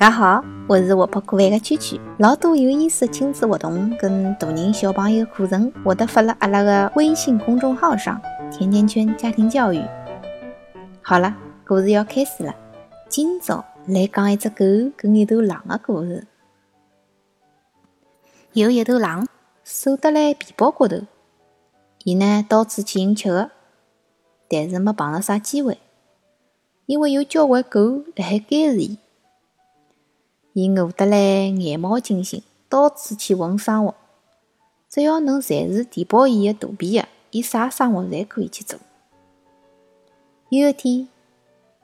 大家好，我是活泼可爱的圈圈。老多有意思的亲子活动跟大人小朋友课程，我都发了阿拉个微信公众号上。甜甜圈家庭教育。好了，故事要开始了。今朝来讲一只狗跟一头狼的故事。有一头狼，守得来皮包骨头，伊呢到处去寻吃的，但是没碰着啥机会，因为有交关狗辣海监视伊。伊饿得来眼冒金星，到处去混生活。只要能暂时填饱伊的肚皮的，伊啥生活侪可以去做。有一天，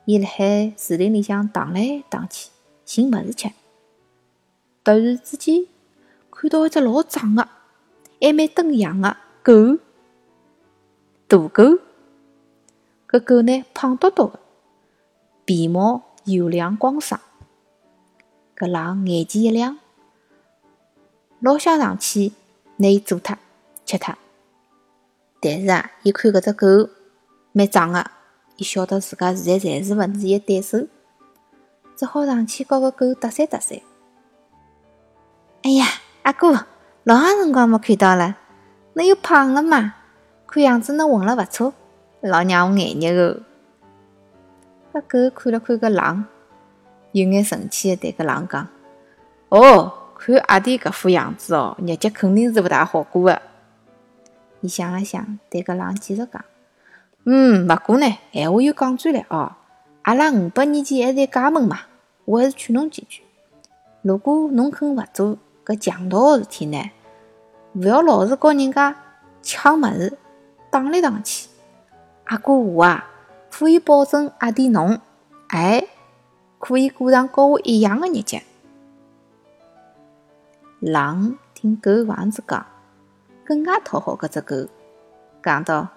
伊辣海树林里向荡来荡去，寻物事吃。突然之间，看到一只老壮的，还蛮登样的狗，大狗。搿狗呢，胖嘟嘟的，皮毛油亮光爽。个狼眼前一亮，老想上去拿伊做脱吃脱。但是啊，伊看搿只狗蛮壮个，伊晓得自家现在暂时勿是伊对手，只好上去和搿狗搭讪搭讪。哎呀，阿哥，老长辰光没看到了，侬又胖了嘛？看样子侬混了勿错，老让我眼热个。搿狗看了看搿狼。有眼生气的对搿狼讲：“哦，看阿弟搿副样子哦，日脚肯定是勿大好过的。”伊想了想，对搿狼继续讲：“嗯，勿过呢，闲话又讲转来哦，阿拉五百年前还是一家门嘛，我还是劝侬几句。如果侬肯勿做搿强盗个事体呢，勿要老是告人家抢物事、打来打去。阿哥我啊，可以保证阿弟侬，哎。”可以过上和我一样的日脚。狼听狗房子讲，更加讨好搿只狗，讲道：“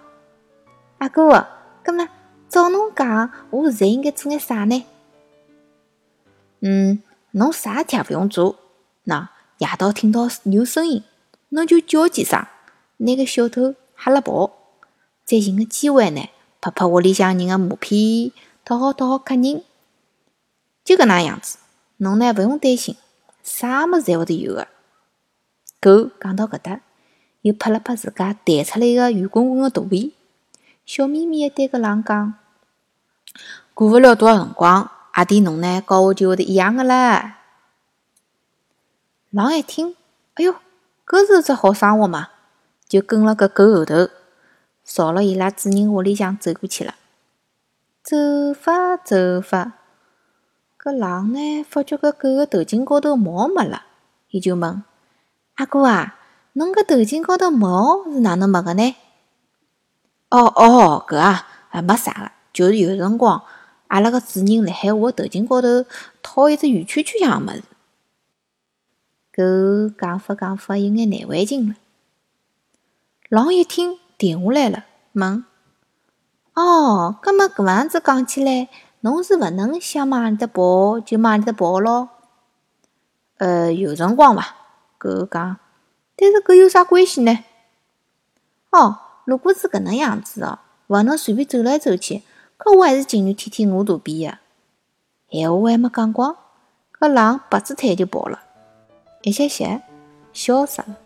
阿哥，搿么照侬讲，我现在应该做眼啥呢？”“嗯，侬啥事体也勿用做。喏，夜到听到有声音，侬就叫几声，拿个小偷吓了跑，再寻个机会呢，拍拍屋里向人的马屁，讨好讨好客人。”就搿能样子，侬呢勿用担心，啥物事侪会得有个。狗讲到搿搭，又拍了拍自家弹出来个圆滚滚个肚皮，笑眯眯个对搿狼讲：“过勿了多少辰光，阿弟侬呢，跟我就会得一样个啦。”狼一听，哎哟，搿是只好生活嘛，就跟了搿狗后头，朝了伊拉主人屋里向走过去了。走法走法。搿狼呢，发觉搿狗个头颈高头毛没了，伊就问：“阿哥啊，侬搿头颈高头毛是哪能没个呢？”“哦哦，搿啊，啊没啥个，就是有辰光，阿拉个主人辣海我头颈高头套一只圆圈圈样个物事。”狗讲法讲法，有眼难为情了。狼一听，停下来了，问：“哦，搿么搿样子讲起来？”侬是勿能想往里搭跑就往里搭跑咯？呃，有辰光伐？狗讲，但是搿有啥关系呢？哦，如果是搿能样子哦，勿能随便走来走去，搿我还是情愿天天饿肚皮个。闲话还没讲光，搿狼拔只腿就跑了，一歇歇，消失了。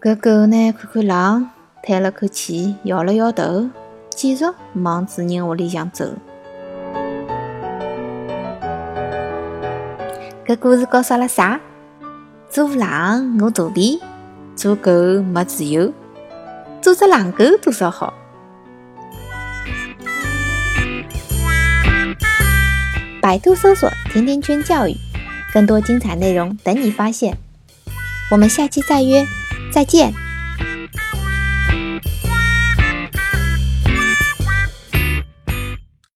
搿狗呢，看看狼，叹了口气，摇了摇头。继续往主人屋里向走。搿故事告诉阿拉啥？做狼饿肚皮，做狗没自由，做只狼狗多少好？百度搜索“甜甜圈教育”，更多精彩内容等你发现。我们下期再约，再见。